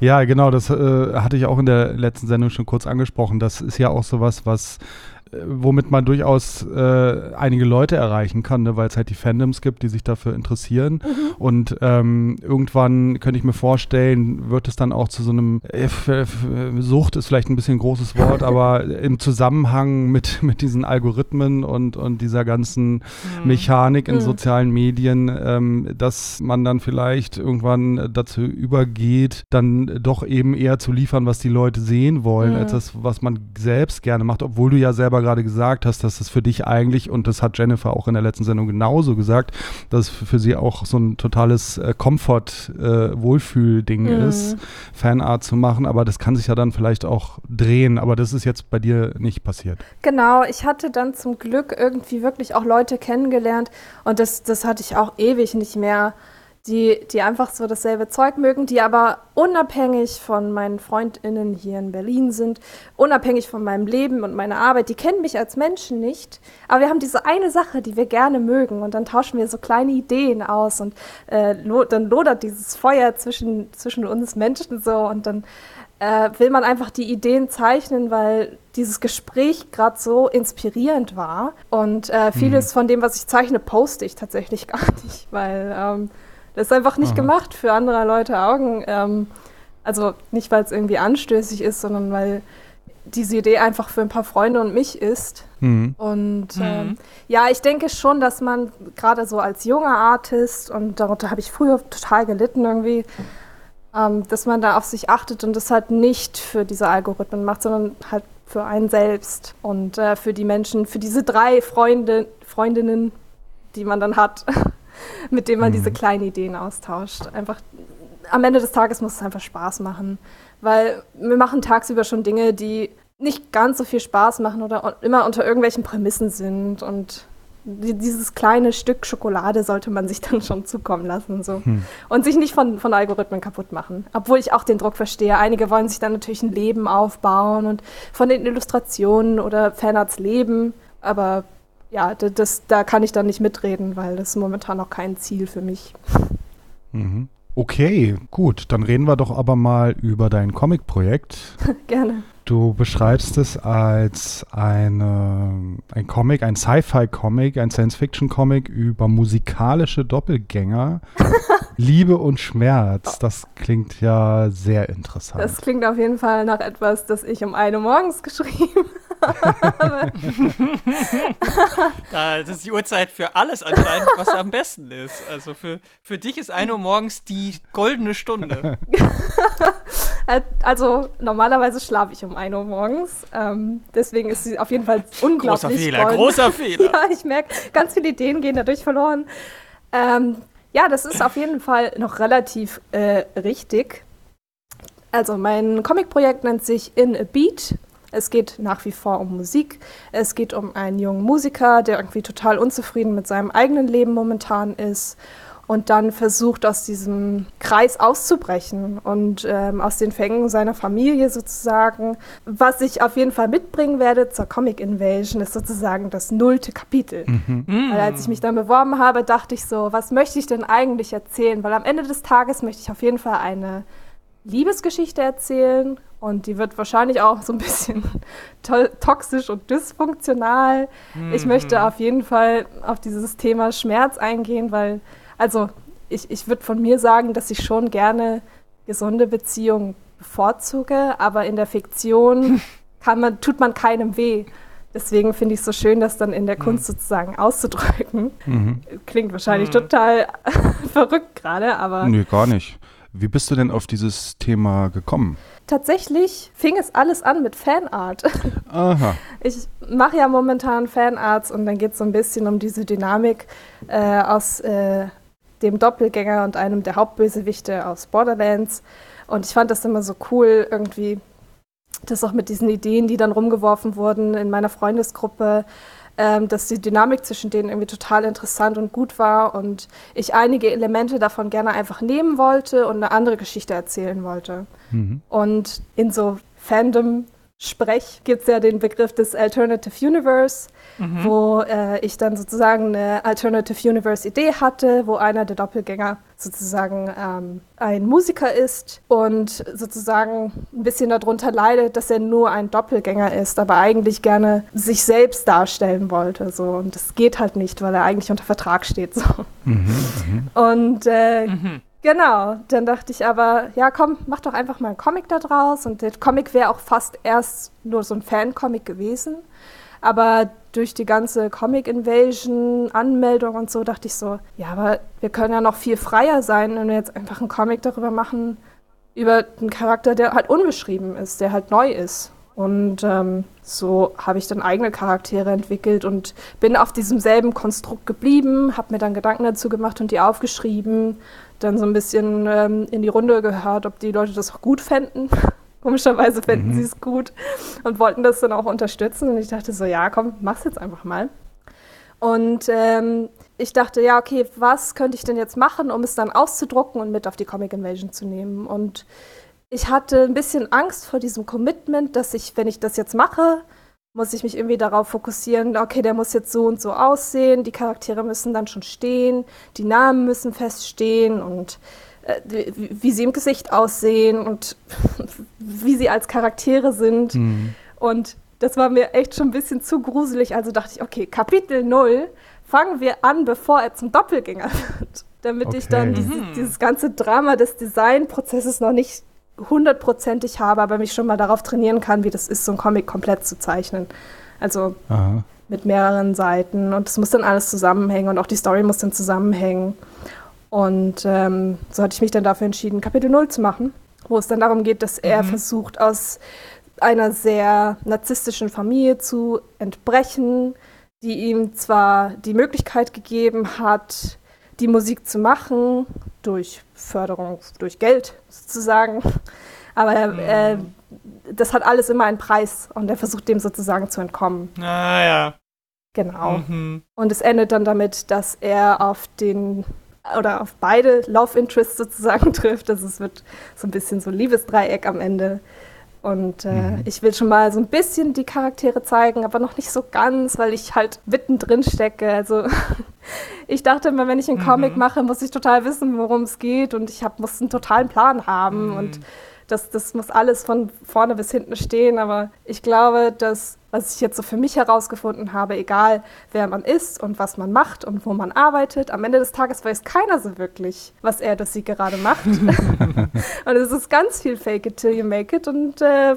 Ja, genau, das äh, hatte ich auch in der letzten Sendung schon kurz angesprochen. Das ist ja auch sowas, was womit man durchaus äh, einige Leute erreichen kann, ne? weil es halt die Fandoms gibt, die sich dafür interessieren. Mhm. Und ähm, irgendwann könnte ich mir vorstellen, wird es dann auch zu so einem äh, Sucht ist vielleicht ein bisschen ein großes Wort, aber im Zusammenhang mit, mit diesen Algorithmen und, und dieser ganzen mhm. Mechanik in mhm. sozialen Medien, ähm, dass man dann vielleicht irgendwann dazu übergeht, dann doch eben eher zu liefern, was die Leute sehen wollen, als das, was man selbst gerne macht, obwohl du ja selber selber gerade gesagt hast, dass das für dich eigentlich, und das hat Jennifer auch in der letzten Sendung genauso gesagt, dass es für sie auch so ein totales äh, Komfort-Wohlfühl-Ding äh, mhm. ist, Fanart zu machen. Aber das kann sich ja dann vielleicht auch drehen. Aber das ist jetzt bei dir nicht passiert. Genau, ich hatte dann zum Glück irgendwie wirklich auch Leute kennengelernt und das, das hatte ich auch ewig nicht mehr die, die einfach so dasselbe Zeug mögen, die aber unabhängig von meinen FreundInnen hier in Berlin sind, unabhängig von meinem Leben und meiner Arbeit, die kennen mich als Menschen nicht, aber wir haben diese eine Sache, die wir gerne mögen und dann tauschen wir so kleine Ideen aus und äh, lo dann lodert dieses Feuer zwischen, zwischen uns Menschen so und dann äh, will man einfach die Ideen zeichnen, weil dieses Gespräch gerade so inspirierend war. Und äh, vieles mhm. von dem, was ich zeichne, poste ich tatsächlich gar nicht, weil ähm, das ist einfach nicht Aha. gemacht für andere Leute Augen. Ähm, also nicht, weil es irgendwie anstößig ist, sondern weil diese Idee einfach für ein paar Freunde und mich ist. Mhm. Und ähm, mhm. ja, ich denke schon, dass man gerade so als junger Artist, und darunter habe ich früher total gelitten irgendwie, ähm, dass man da auf sich achtet und das halt nicht für diese Algorithmen macht, sondern halt für einen selbst und äh, für die Menschen, für diese drei Freunde, Freundinnen, die man dann hat, mit denen man mhm. diese kleinen Ideen austauscht. Einfach am Ende des Tages muss es einfach Spaß machen, weil wir machen tagsüber schon Dinge, die nicht ganz so viel Spaß machen oder immer unter irgendwelchen Prämissen sind und dieses kleine Stück Schokolade sollte man sich dann schon zukommen lassen so. Hm. und sich nicht von, von Algorithmen kaputt machen. Obwohl ich auch den Druck verstehe. Einige wollen sich dann natürlich ein Leben aufbauen und von den Illustrationen oder Fanarts leben, aber ja, das, da kann ich dann nicht mitreden, weil das ist momentan noch kein Ziel für mich. Mhm. Okay, gut, dann reden wir doch aber mal über dein Comic-Projekt. Gerne. Du beschreibst es als eine, ein Comic, ein Sci-Fi-Comic, ein Science-Fiction-Comic über musikalische Doppelgänger, Liebe und Schmerz. Das klingt ja sehr interessant. Das klingt auf jeden Fall nach etwas, das ich um eine morgens geschrieben habe. Das ist die Uhrzeit für alles anscheinend, was am besten ist. Also für, für dich ist 1 Uhr morgens die goldene Stunde. also normalerweise schlafe ich um 1 Uhr morgens. Ähm, deswegen ist sie auf jeden Fall unglaublich Großer Fehler, golden. großer Fehler. ja, ich merke, ganz viele Ideen gehen dadurch verloren. Ähm, ja, das ist auf jeden Fall noch relativ äh, richtig. Also mein Comic-Projekt nennt sich In a Beat. Es geht nach wie vor um Musik. Es geht um einen jungen Musiker, der irgendwie total unzufrieden mit seinem eigenen Leben momentan ist und dann versucht, aus diesem Kreis auszubrechen und ähm, aus den Fängen seiner Familie sozusagen. Was ich auf jeden Fall mitbringen werde zur Comic Invasion, ist sozusagen das nullte Kapitel. Mhm. Weil als ich mich dann beworben habe, dachte ich so, was möchte ich denn eigentlich erzählen? Weil am Ende des Tages möchte ich auf jeden Fall eine Liebesgeschichte erzählen und die wird wahrscheinlich auch so ein bisschen to toxisch und dysfunktional. Mhm. Ich möchte auf jeden Fall auf dieses Thema Schmerz eingehen, weil also ich, ich würde von mir sagen, dass ich schon gerne gesunde Beziehungen bevorzuge, aber in der Fiktion kann man, tut man keinem weh. Deswegen finde ich es so schön, das dann in der Kunst mhm. sozusagen auszudrücken. Mhm. Klingt wahrscheinlich mhm. total verrückt gerade, aber. Nee, gar nicht. Wie bist du denn auf dieses Thema gekommen? Tatsächlich fing es alles an mit Fanart. Aha. Ich mache ja momentan Fanarts und dann geht es so ein bisschen um diese Dynamik äh, aus äh, dem Doppelgänger und einem der Hauptbösewichte aus Borderlands. Und ich fand das immer so cool, irgendwie, das auch mit diesen Ideen, die dann rumgeworfen wurden in meiner Freundesgruppe, ähm, dass die Dynamik zwischen denen irgendwie total interessant und gut war und ich einige Elemente davon gerne einfach nehmen wollte und eine andere Geschichte erzählen wollte. Mhm. Und in so Fandom Sprech gibt es ja den Begriff des Alternative Universe, mhm. wo äh, ich dann sozusagen eine Alternative Universe-Idee hatte, wo einer der Doppelgänger sozusagen ähm, ein Musiker ist und sozusagen ein bisschen darunter leidet, dass er nur ein Doppelgänger ist, aber eigentlich gerne sich selbst darstellen wollte. So. Und das geht halt nicht, weil er eigentlich unter Vertrag steht. So. Mhm, mhm. und äh, mhm. Genau, dann dachte ich aber, ja komm, mach doch einfach mal einen Comic da draus. Und der Comic wäre auch fast erst nur so ein Fan-Comic gewesen. Aber durch die ganze Comic-Invasion, Anmeldung und so, dachte ich so, ja, aber wir können ja noch viel freier sein, wenn wir jetzt einfach einen Comic darüber machen, über einen Charakter, der halt unbeschrieben ist, der halt neu ist. Und ähm, so habe ich dann eigene Charaktere entwickelt und bin auf diesem selben Konstrukt geblieben, habe mir dann Gedanken dazu gemacht und die aufgeschrieben dann so ein bisschen ähm, in die Runde gehört, ob die Leute das auch gut fänden. Komischerweise fänden mhm. sie es gut und wollten das dann auch unterstützen. Und ich dachte so, ja, komm, mach's jetzt einfach mal. Und ähm, ich dachte, ja, okay, was könnte ich denn jetzt machen, um es dann auszudrucken und mit auf die Comic Invasion zu nehmen? Und ich hatte ein bisschen Angst vor diesem Commitment, dass ich, wenn ich das jetzt mache, muss ich mich irgendwie darauf fokussieren, okay, der muss jetzt so und so aussehen, die Charaktere müssen dann schon stehen, die Namen müssen feststehen und wie, wie sie im Gesicht aussehen und wie sie als Charaktere sind. Mhm. Und das war mir echt schon ein bisschen zu gruselig. Also dachte ich, okay, Kapitel 0 fangen wir an, bevor er zum Doppelgänger wird. Damit okay. ich dann diese, mhm. dieses ganze Drama des Designprozesses noch nicht hundertprozentig habe, aber mich schon mal darauf trainieren kann, wie das ist, so ein Comic komplett zu zeichnen. Also Aha. mit mehreren Seiten und es muss dann alles zusammenhängen und auch die Story muss dann zusammenhängen. Und ähm, so hatte ich mich dann dafür entschieden, Kapitel 0 zu machen, wo es dann darum geht, dass er mhm. versucht, aus einer sehr narzisstischen Familie zu entbrechen, die ihm zwar die Möglichkeit gegeben hat, die Musik zu machen, durch Förderung, durch Geld sozusagen, aber mhm. äh, das hat alles immer einen Preis und er versucht dem sozusagen zu entkommen. Ah ja. Genau. Mhm. Und es endet dann damit, dass er auf den oder auf beide Love Interests sozusagen trifft. Also es wird so ein bisschen so ein Liebesdreieck am Ende. Und äh, mhm. ich will schon mal so ein bisschen die Charaktere zeigen, aber noch nicht so ganz, weil ich halt mittendrin stecke. Also ich dachte immer, wenn ich einen mhm. Comic mache, muss ich total wissen, worum es geht und ich hab, muss einen totalen Plan haben. Mhm. Und das, das muss alles von vorne bis hinten stehen. Aber ich glaube, dass, was ich jetzt so für mich herausgefunden habe, egal wer man ist und was man macht und wo man arbeitet, am Ende des Tages weiß keiner so wirklich, was er das sie gerade macht. und es ist ganz viel Fake it till you make it. Und äh,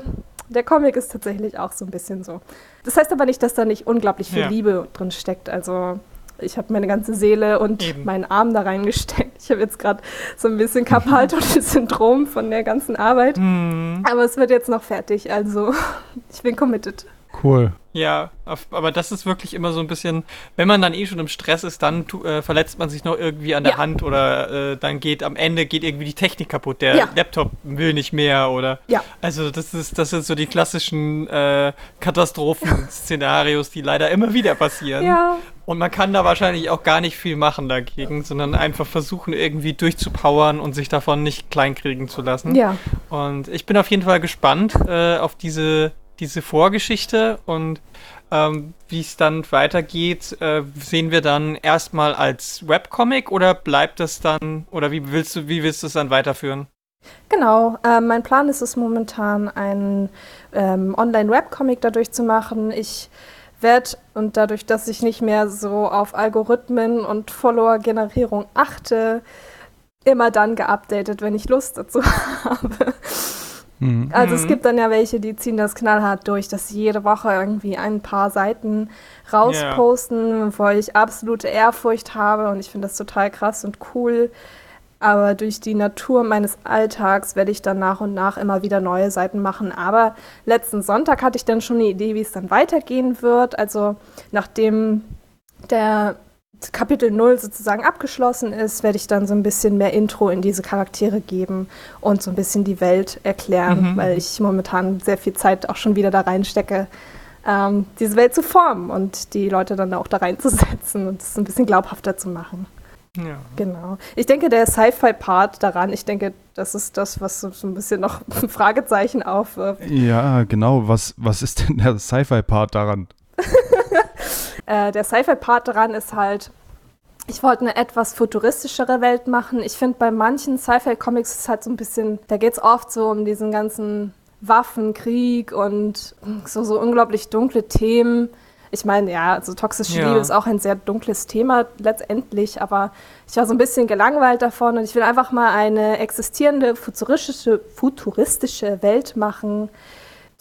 der Comic ist tatsächlich auch so ein bisschen so. Das heißt aber nicht, dass da nicht unglaublich viel ja. Liebe drin steckt. Also ich habe meine ganze Seele und Eben. meinen Arm da reingesteckt. Ich habe jetzt gerade so ein bisschen Carpal-Tunnel-Syndrom von der ganzen Arbeit. Mhm. Aber es wird jetzt noch fertig, also ich bin committed. Cool. Ja, aber das ist wirklich immer so ein bisschen, wenn man dann eh schon im Stress ist, dann äh, verletzt man sich noch irgendwie an der ja. Hand oder äh, dann geht am Ende geht irgendwie die Technik kaputt, der ja. Laptop will nicht mehr oder. Ja. Also das ist, das sind so die klassischen äh, Katastrophenszenarios, die leider immer wieder passieren. Ja. Und man kann da wahrscheinlich auch gar nicht viel machen dagegen, sondern einfach versuchen, irgendwie durchzupowern und sich davon nicht kleinkriegen zu lassen. Ja. Und ich bin auf jeden Fall gespannt äh, auf diese diese Vorgeschichte und ähm, wie es dann weitergeht, äh, sehen wir dann erstmal als Webcomic oder bleibt das dann, oder wie willst du, wie willst du es dann weiterführen? Genau, äh, mein Plan ist es momentan, einen ähm, Online-Webcomic dadurch zu machen. Ich werde, und dadurch, dass ich nicht mehr so auf Algorithmen und Follower-Generierung achte, immer dann geupdatet, wenn ich Lust dazu habe. Mhm. Also es mhm. gibt dann ja welche, die ziehen das knallhart durch, dass sie jede Woche irgendwie ein paar Seiten rausposten, yeah. wo ich absolute Ehrfurcht habe und ich finde das total krass und cool. Aber durch die Natur meines Alltags werde ich dann nach und nach immer wieder neue Seiten machen. Aber letzten Sonntag hatte ich dann schon eine Idee, wie es dann weitergehen wird. Also nachdem der Kapitel 0 sozusagen abgeschlossen ist, werde ich dann so ein bisschen mehr Intro in diese Charaktere geben und so ein bisschen die Welt erklären, mhm. weil ich momentan sehr viel Zeit auch schon wieder da reinstecke, ähm, diese Welt zu formen und die Leute dann auch da reinzusetzen und es ein bisschen glaubhafter zu machen. Ja. Genau. Ich denke, der Sci-Fi-Part daran, ich denke, das ist das, was so, ein bisschen noch ein Fragezeichen aufwirft. Ja, genau. Was, was ist denn der Sci-Fi-Part daran? Äh, der Sci-Fi-Part daran ist halt, ich wollte eine etwas futuristischere Welt machen. Ich finde, bei manchen Sci-Fi-Comics ist es halt so ein bisschen, da geht es oft so um diesen ganzen Waffenkrieg und so, so unglaublich dunkle Themen. Ich meine, ja, also toxische ja. Liebe ist auch ein sehr dunkles Thema letztendlich, aber ich war so ein bisschen gelangweilt davon und ich will einfach mal eine existierende futuristische, futuristische Welt machen,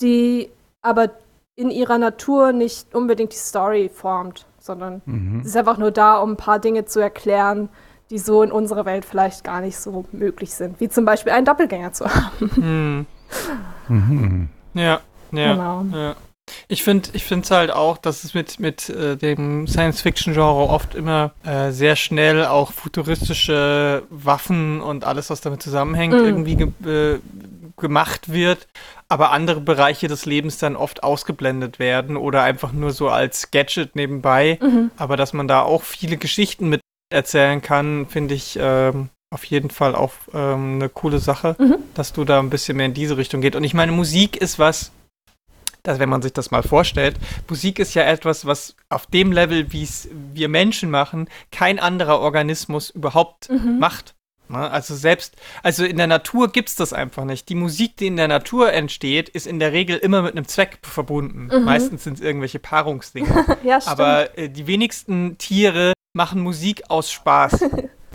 die aber in ihrer Natur nicht unbedingt die Story formt, sondern mhm. sie ist einfach nur da, um ein paar Dinge zu erklären, die so in unserer Welt vielleicht gar nicht so möglich sind. Wie zum Beispiel einen Doppelgänger zu haben. Mhm. Mhm. Ja, ja. Genau. ja. Ich finde ich es halt auch, dass es mit, mit äh, dem Science-Fiction-Genre oft immer äh, sehr schnell auch futuristische Waffen und alles, was damit zusammenhängt, mm. irgendwie ge äh, gemacht wird aber andere Bereiche des Lebens dann oft ausgeblendet werden oder einfach nur so als Gadget nebenbei. Mhm. Aber dass man da auch viele Geschichten mit erzählen kann, finde ich ähm, auf jeden Fall auch ähm, eine coole Sache, mhm. dass du da ein bisschen mehr in diese Richtung geht. Und ich meine, Musik ist was, dass wenn man sich das mal vorstellt, Musik ist ja etwas, was auf dem Level, wie es wir Menschen machen, kein anderer Organismus überhaupt mhm. macht. Ne? Also selbst, also in der Natur gibt es das einfach nicht. Die Musik, die in der Natur entsteht, ist in der Regel immer mit einem Zweck verbunden. Mhm. Meistens sind es irgendwelche Paarungsdinge. ja. Aber äh, die wenigsten Tiere machen Musik aus Spaß.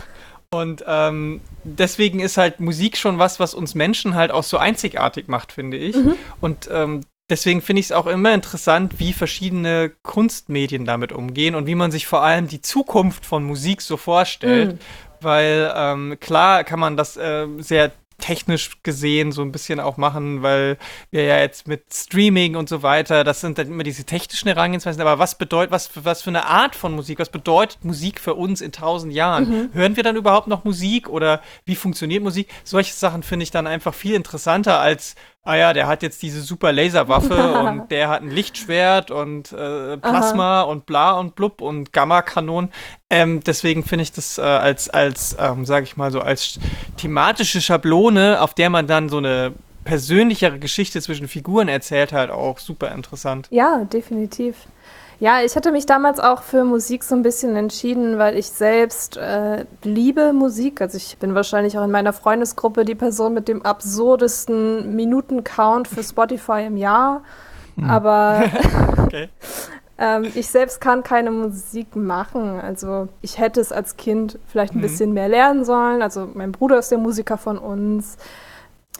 Und ähm, deswegen ist halt Musik schon was, was uns Menschen halt auch so einzigartig macht, finde ich. Mhm. Und ähm, deswegen finde ich es auch immer interessant, wie verschiedene Kunstmedien damit umgehen und wie man sich vor allem die Zukunft von Musik so vorstellt. Mhm. Weil ähm, klar kann man das äh, sehr technisch gesehen so ein bisschen auch machen, weil wir ja jetzt mit Streaming und so weiter, das sind dann immer diese technischen Herangehensweisen, aber was bedeutet, was, was für eine Art von Musik, was bedeutet Musik für uns in tausend Jahren? Mhm. Hören wir dann überhaupt noch Musik oder wie funktioniert Musik? Solche Sachen finde ich dann einfach viel interessanter als ah ja, der hat jetzt diese super Laserwaffe und der hat ein Lichtschwert und äh, Plasma Aha. und bla und blub und Gamma-Kanonen. Ähm, deswegen finde ich das äh, als, als ähm, sage ich mal so, als thematische Schablone, auf der man dann so eine persönlichere Geschichte zwischen Figuren erzählt, halt auch super interessant. Ja, definitiv. Ja, ich hatte mich damals auch für Musik so ein bisschen entschieden, weil ich selbst äh, liebe Musik. Also ich bin wahrscheinlich auch in meiner Freundesgruppe die Person mit dem absurdesten Minutencount für Spotify im Jahr. Hm. Aber ähm, ich selbst kann keine Musik machen. Also ich hätte es als Kind vielleicht ein mhm. bisschen mehr lernen sollen. Also mein Bruder ist der Musiker von uns.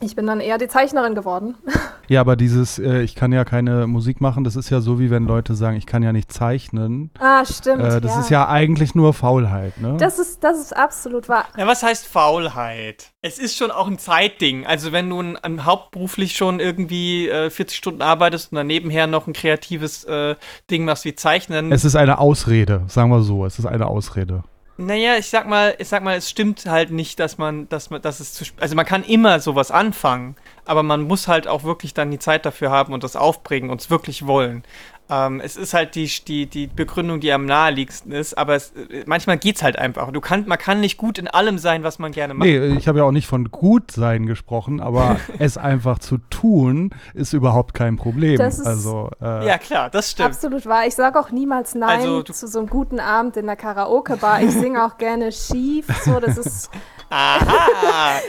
Ich bin dann eher die Zeichnerin geworden. Ja, aber dieses, äh, ich kann ja keine Musik machen, das ist ja so, wie wenn Leute sagen, ich kann ja nicht zeichnen. Ah, stimmt. Äh, das ja. ist ja eigentlich nur Faulheit, ne? Das ist, das ist absolut wahr. Ja, was heißt Faulheit? Es ist schon auch ein Zeitding. Also, wenn du ein, ein hauptberuflich schon irgendwie äh, 40 Stunden arbeitest und dann nebenher noch ein kreatives äh, Ding machst wie Zeichnen. Es ist eine Ausrede, sagen wir so. Es ist eine Ausrede. Naja, ich sag mal, ich sag mal, es stimmt halt nicht, dass man, dass man, dass es zu, also man kann immer sowas anfangen, aber man muss halt auch wirklich dann die Zeit dafür haben und das aufbringen und es wirklich wollen. Ähm, es ist halt die, die, die Begründung, die am naheliegendsten ist, aber es, manchmal geht es halt einfach. Du kann, man kann nicht gut in allem sein, was man gerne macht. Nee, ich habe ja auch nicht von gut sein gesprochen, aber es einfach zu tun, ist überhaupt kein Problem. Das ist, also, äh, ja, klar, das stimmt. Absolut wahr. Ich sage auch niemals Nein also, zu so einem guten Abend in der Karaoke-Bar. Ich singe auch gerne schief. So, das ist.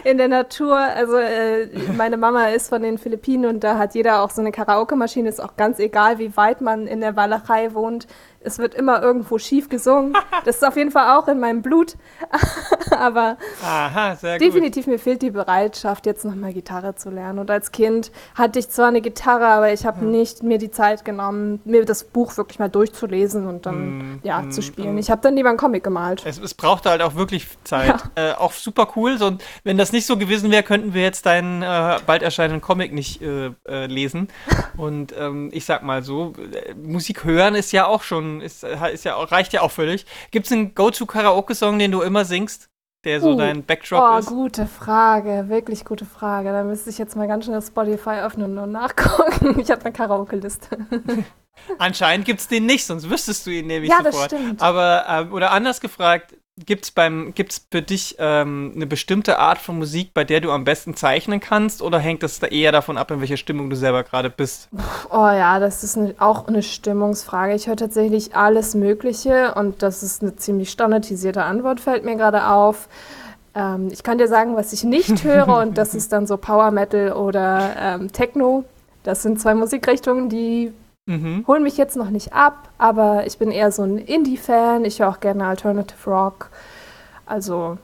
in der Natur. Also äh, meine Mama ist von den Philippinen und da hat jeder auch so eine Karaoke-Maschine. Ist auch ganz egal, wie weit man in der Walachei wohnt es wird immer irgendwo schief gesungen. Das ist auf jeden Fall auch in meinem Blut. Aber Aha, definitiv gut. mir fehlt die Bereitschaft, jetzt nochmal Gitarre zu lernen. Und als Kind hatte ich zwar eine Gitarre, aber ich habe hm. nicht mir die Zeit genommen, mir das Buch wirklich mal durchzulesen und dann hm, ja hm, zu spielen. Hm. Ich habe dann lieber einen Comic gemalt. Es, es brauchte halt auch wirklich Zeit. Ja. Äh, auch super cool. So, wenn das nicht so gewesen wäre, könnten wir jetzt deinen äh, bald erscheinenden Comic nicht äh, äh lesen. Und ähm, ich sag mal so, äh, Musik hören ist ja auch schon ist, ist ja reicht ja auch völlig. Gibt es einen Go-To-Karaoke-Song, den du immer singst? Der so uh, dein Backdrop oh, ist? Oh, gute Frage. Wirklich gute Frage. Da müsste ich jetzt mal ganz schnell das Spotify öffnen und nachgucken. Ich habe eine Karaoke-Liste. Anscheinend gibt es den nicht, sonst wüsstest du ihn nämlich ja, sofort. Das stimmt. Aber, ähm, oder anders gefragt, Gibt es gibt's für dich ähm, eine bestimmte Art von Musik, bei der du am besten zeichnen kannst, oder hängt das da eher davon ab, in welcher Stimmung du selber gerade bist? Oh ja, das ist eine, auch eine Stimmungsfrage. Ich höre tatsächlich alles Mögliche und das ist eine ziemlich standardisierte Antwort, fällt mir gerade auf. Ähm, ich kann dir sagen, was ich nicht höre und das ist dann so Power Metal oder ähm, Techno. Das sind zwei Musikrichtungen, die Mhm. Holen mich jetzt noch nicht ab, aber ich bin eher so ein Indie-Fan. Ich höre auch gerne Alternative Rock. Also,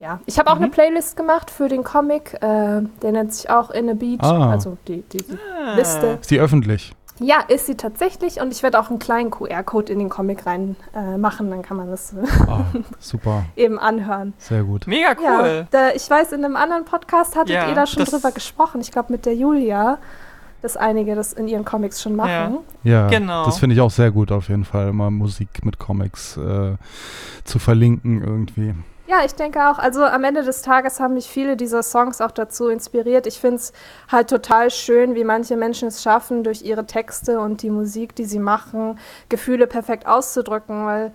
ja. Ich habe auch mhm. eine Playlist gemacht für den Comic. Äh, der nennt sich auch In a Beat. Ah. Also die, die, die ah. Liste. Ist die öffentlich? Ja, ist sie tatsächlich. Und ich werde auch einen kleinen QR-Code in den Comic rein äh, machen. Dann kann man das oh, super. eben anhören. Sehr gut. Mega cool. Ja, da, ich weiß, in einem anderen Podcast hattet ja, ihr da schon drüber gesprochen. Ich glaube, mit der Julia dass einige das in ihren Comics schon machen. Ja, ja genau. das finde ich auch sehr gut auf jeden Fall, mal Musik mit Comics äh, zu verlinken irgendwie. Ja, ich denke auch. Also am Ende des Tages haben mich viele dieser Songs auch dazu inspiriert. Ich finde es halt total schön, wie manche Menschen es schaffen, durch ihre Texte und die Musik, die sie machen, Gefühle perfekt auszudrücken, weil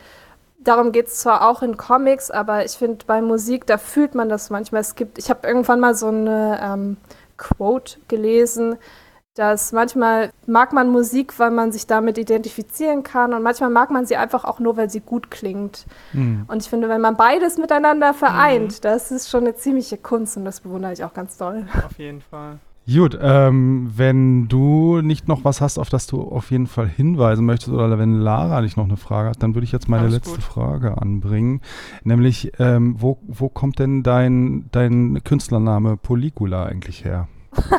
darum geht es zwar auch in Comics, aber ich finde bei Musik, da fühlt man das manchmal. Es gibt, ich habe irgendwann mal so eine ähm, Quote gelesen, dass manchmal mag man Musik, weil man sich damit identifizieren kann und manchmal mag man sie einfach auch nur, weil sie gut klingt. Mhm. Und ich finde, wenn man beides miteinander vereint, mhm. das ist schon eine ziemliche Kunst und das bewundere ich auch ganz doll. Auf jeden Fall. Gut, ähm, wenn du nicht noch was hast, auf das du auf jeden Fall hinweisen möchtest, oder wenn Lara nicht noch eine Frage hat, dann würde ich jetzt meine Alles letzte gut. Frage anbringen. Nämlich, ähm, wo, wo kommt denn dein, dein Künstlername Poligula eigentlich her?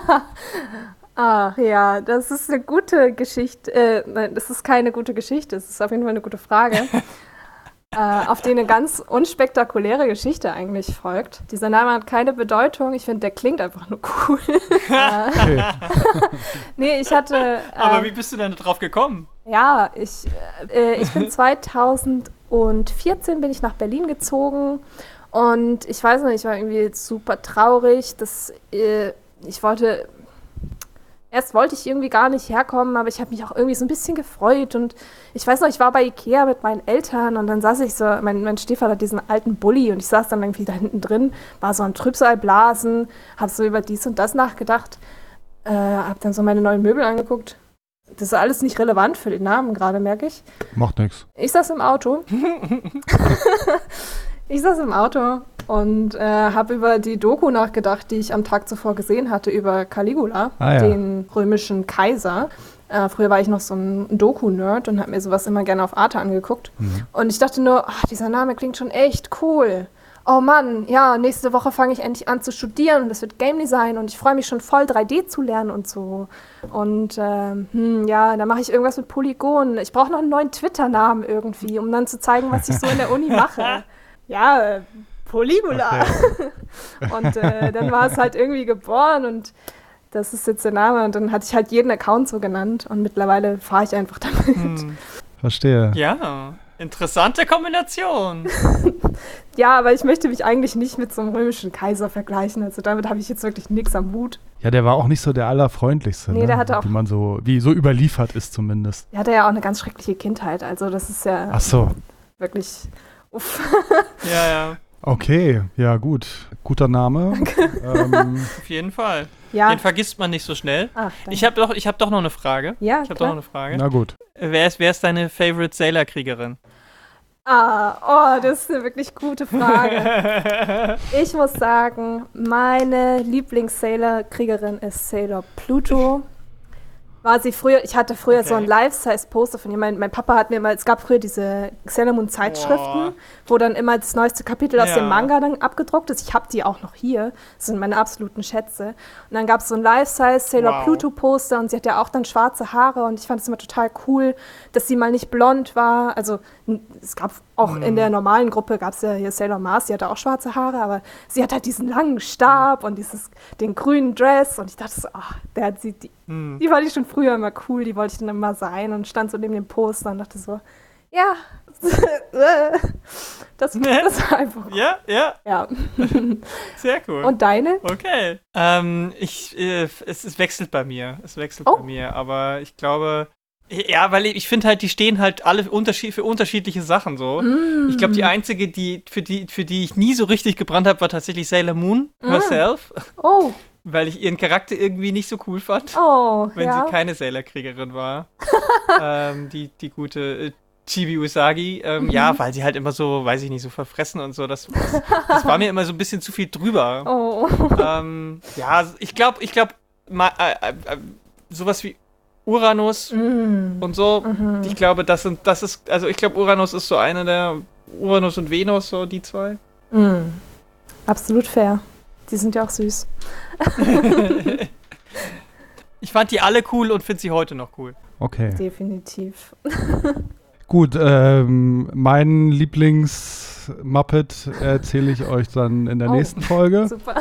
Ach ja, das ist eine gute Geschichte. Äh, nein, das ist keine gute Geschichte, das ist auf jeden Fall eine gute Frage. äh, auf die eine ganz unspektakuläre Geschichte eigentlich folgt. Dieser Name hat keine Bedeutung. Ich finde, der klingt einfach nur cool. Äh, nee, ich hatte. Aber ähm, wie bist du denn drauf gekommen? Ja, ich, äh, ich bin 2014 bin ich nach Berlin gezogen und ich weiß nicht, ich war irgendwie super traurig, dass äh, ich wollte Erst wollte ich irgendwie gar nicht herkommen, aber ich habe mich auch irgendwie so ein bisschen gefreut. Und ich weiß noch, ich war bei Ikea mit meinen Eltern und dann saß ich so, mein, mein Stiefvater hat diesen alten Bulli und ich saß dann irgendwie da hinten drin, war so ein Trübsalblasen, habe so über dies und das nachgedacht, äh, habe dann so meine neuen Möbel angeguckt. Das ist alles nicht relevant für den Namen gerade, merke ich. Macht nichts. Ich saß im Auto. ich saß im Auto und äh, habe über die Doku nachgedacht, die ich am Tag zuvor gesehen hatte, über Caligula, ah, ja. den römischen Kaiser. Äh, früher war ich noch so ein Doku-Nerd und habe mir sowas immer gerne auf Arte angeguckt. Mhm. Und ich dachte nur, ach, dieser Name klingt schon echt cool. Oh Mann, ja, nächste Woche fange ich endlich an zu studieren und das wird Game Design und ich freue mich schon voll 3D zu lernen und so. Und äh, hm, ja, dann mache ich irgendwas mit Polygonen. Ich brauche noch einen neuen Twitter-Namen irgendwie, um dann zu zeigen, was ich so in der Uni mache. Ja, Polygula. Okay. und äh, dann war es halt irgendwie geboren und das ist jetzt der Name. Und dann hatte ich halt jeden Account so genannt und mittlerweile fahre ich einfach damit. Hm. Verstehe. Ja, interessante Kombination. ja, aber ich möchte mich eigentlich nicht mit so einem römischen Kaiser vergleichen. Also damit habe ich jetzt wirklich nichts am Hut. Ja, der war auch nicht so der allerfreundlichste. Nee, ne? der hatte auch. Wie man so, wie so überliefert ist zumindest. Er hatte ja auch eine ganz schreckliche Kindheit. Also das ist ja. Ach so. Wirklich. Uff. ja, ja. Okay, ja gut. Guter Name. ähm, Auf jeden Fall. Ja. Den vergisst man nicht so schnell. Ach, ich habe doch, hab doch noch eine Frage. Ja, Ich habe doch noch eine Frage. Na gut. Wer ist, wer ist deine Favorite Sailor-Kriegerin? Ah, oh, das ist eine wirklich gute Frage. ich muss sagen, meine Lieblings-Sailor-Kriegerin ist Sailor Pluto war sie früher, ich hatte früher okay. so ein Life-Size-Poster von ihr. Mein, mein, Papa hat mir mal, es gab früher diese Sailor Moon-Zeitschriften, wo dann immer das neueste Kapitel aus ja. dem Manga dann abgedruckt ist. Ich habe die auch noch hier. Das sind meine absoluten Schätze. Und dann gab es so ein Life-Size Sailor wow. Pluto-Poster und sie hat ja auch dann schwarze Haare und ich fand es immer total cool, dass sie mal nicht blond war. Also es gab auch mhm. in der normalen Gruppe gab es ja hier Sailor Mars, die hatte auch schwarze Haare, aber sie hat halt diesen langen Stab mhm. und dieses, den grünen Dress und ich dachte so, ach, der hat sie, die, mhm. die fand ich schon früher immer cool, die wollte ich dann immer sein und stand so neben dem Poster und dachte so, ja, das, das war einfach. Ja, ja. Ja. Sehr cool. Und deine? Okay. Ähm, ich, äh, es, es wechselt bei mir. Es wechselt oh. bei mir, aber ich glaube, ja, weil ich finde halt, die stehen halt alle unterschied für unterschiedliche Sachen so. Mm. Ich glaube, die einzige, die für die für die ich nie so richtig gebrannt habe, war tatsächlich Sailor Moon mm. herself. Oh. Weil ich ihren Charakter irgendwie nicht so cool fand. Oh, wenn ja. sie keine Sailor-Kriegerin war. ähm, die, die gute äh, Chibi Usagi. Ähm, mhm. Ja, weil sie halt immer so, weiß ich nicht, so verfressen und so. Das, das, das war mir immer so ein bisschen zu viel drüber. Oh. Ähm, ja, ich glaube, ich glaube, äh, äh, sowas wie Uranus mm. und so. Mhm. Ich glaube, das sind, das ist, also ich glaube, Uranus ist so eine der Uranus und Venus, so die zwei. Mm. Absolut fair. Die sind ja auch süß. ich fand die alle cool und finde sie heute noch cool. Okay. Definitiv. Gut, ähm, mein Lieblings-Muppet erzähle ich euch dann in der oh, nächsten Folge. Super.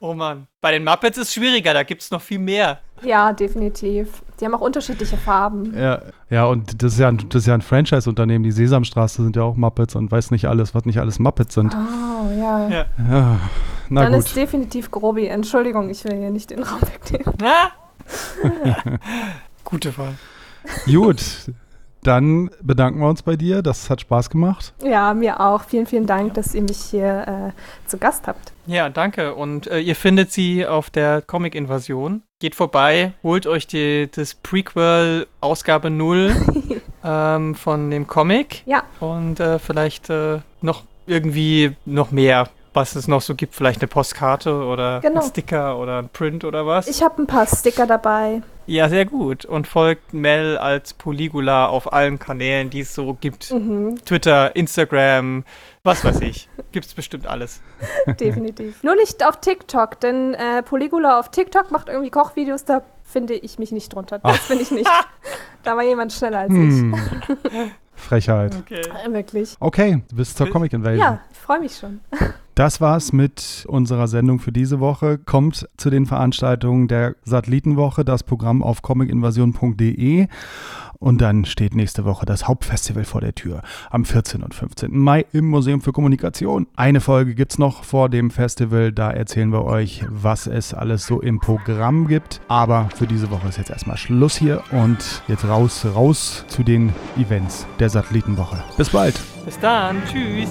oh Mann, bei den Muppets ist es schwieriger, da gibt es noch viel mehr. Ja, definitiv. Die haben auch unterschiedliche Farben. Ja, ja und das ist ja ein, ja ein Franchise-Unternehmen. Die Sesamstraße sind ja auch Muppets und weiß nicht alles, was nicht alles Muppets sind. Oh, ja. Ja, ja na Dann gut. ist definitiv Grobi. Entschuldigung, ich will hier nicht den Raum wegnehmen. Gute Wahl. Gut. Dann bedanken wir uns bei dir. Das hat Spaß gemacht. Ja, mir auch. Vielen, vielen Dank, dass ihr mich hier äh, zu Gast habt. Ja, danke. Und äh, ihr findet sie auf der Comic-Invasion. Geht vorbei, holt euch die, das Prequel Ausgabe 0 ähm, von dem Comic. Ja. Und äh, vielleicht äh, noch irgendwie noch mehr was es noch so gibt, vielleicht eine Postkarte oder genau. ein Sticker oder ein Print oder was. Ich habe ein paar Sticker dabei. Ja, sehr gut. Und folgt Mel als Poligula auf allen Kanälen, die es so gibt. Mhm. Twitter, Instagram, was weiß ich. Gibt es bestimmt alles. Definitiv. Nur nicht auf TikTok, denn äh, Poligula auf TikTok macht irgendwie Kochvideos, da finde ich mich nicht drunter. Das bin ich nicht. da war jemand schneller als hm. ich. Frechheit. Okay. Äh, wirklich. Okay, bis zur Comic Invasion. Ja, ich freue mich schon. Das war's mit unserer Sendung für diese Woche. Kommt zu den Veranstaltungen der Satellitenwoche, das Programm auf comicinvasion.de. Und dann steht nächste Woche das Hauptfestival vor der Tür am 14. und 15. Mai im Museum für Kommunikation. Eine Folge gibt es noch vor dem Festival. Da erzählen wir euch, was es alles so im Programm gibt. Aber für diese Woche ist jetzt erstmal Schluss hier und jetzt raus, raus zu den Events der Satellitenwoche. Bis bald. Bis dann. Tschüss.